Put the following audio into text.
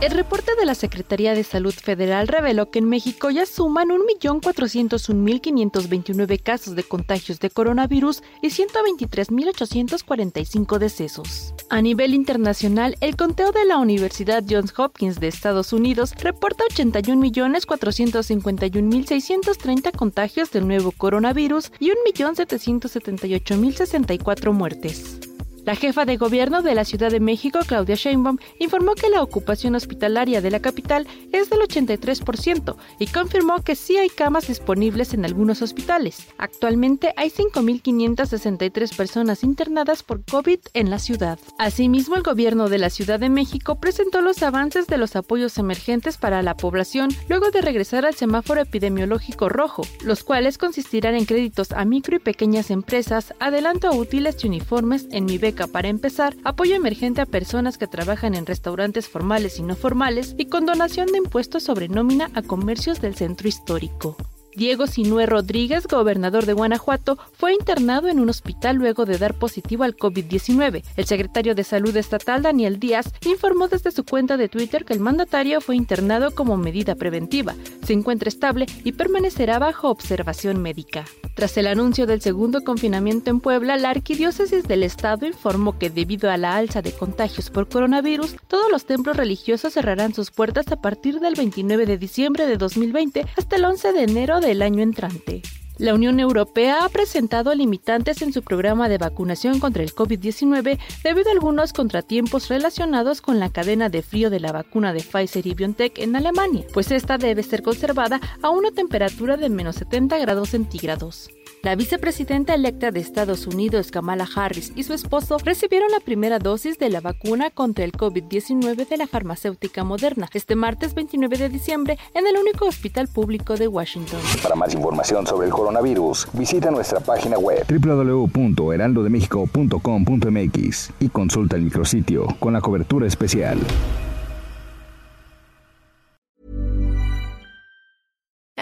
El reporte de la Secretaría de Salud Federal reveló que en México ya suman 1.401.529 casos de contagios de coronavirus y 123.845 decesos. A nivel internacional, el conteo de la Universidad Johns Hopkins de Estados Unidos reporta 81.451.630 contagios del nuevo coronavirus y 1.778.064 muertes. La jefa de gobierno de la Ciudad de México, Claudia Sheinbaum, informó que la ocupación hospitalaria de la capital es del 83% y confirmó que sí hay camas disponibles en algunos hospitales. Actualmente hay 5.563 personas internadas por COVID en la ciudad. Asimismo, el gobierno de la Ciudad de México presentó los avances de los apoyos emergentes para la población luego de regresar al semáforo epidemiológico rojo, los cuales consistirán en créditos a micro y pequeñas empresas, adelanto a útiles y uniformes en mi para empezar, apoyo emergente a personas que trabajan en restaurantes formales y no formales y con donación de impuestos sobre nómina a comercios del centro histórico. Diego Sinué Rodríguez, gobernador de Guanajuato, fue internado en un hospital luego de dar positivo al COVID-19. El secretario de Salud estatal, Daniel Díaz, informó desde su cuenta de Twitter que el mandatario fue internado como medida preventiva, se encuentra estable y permanecerá bajo observación médica. Tras el anuncio del segundo confinamiento en Puebla, la Arquidiócesis del Estado informó que debido a la alza de contagios por coronavirus, todos los templos religiosos cerrarán sus puertas a partir del 29 de diciembre de 2020 hasta el 11 de enero del año entrante. La Unión Europea ha presentado limitantes en su programa de vacunación contra el COVID-19 debido a algunos contratiempos relacionados con la cadena de frío de la vacuna de Pfizer y BioNTech en Alemania, pues esta debe ser conservada a una temperatura de menos 70 grados centígrados. La vicepresidenta electa de Estados Unidos, Kamala Harris, y su esposo recibieron la primera dosis de la vacuna contra el COVID-19 de la farmacéutica Moderna este martes 29 de diciembre en el único hospital público de Washington. Para más información sobre el coronavirus, visita nuestra página web www.heraldodemexico.com.mx y consulta el micrositio con la cobertura especial.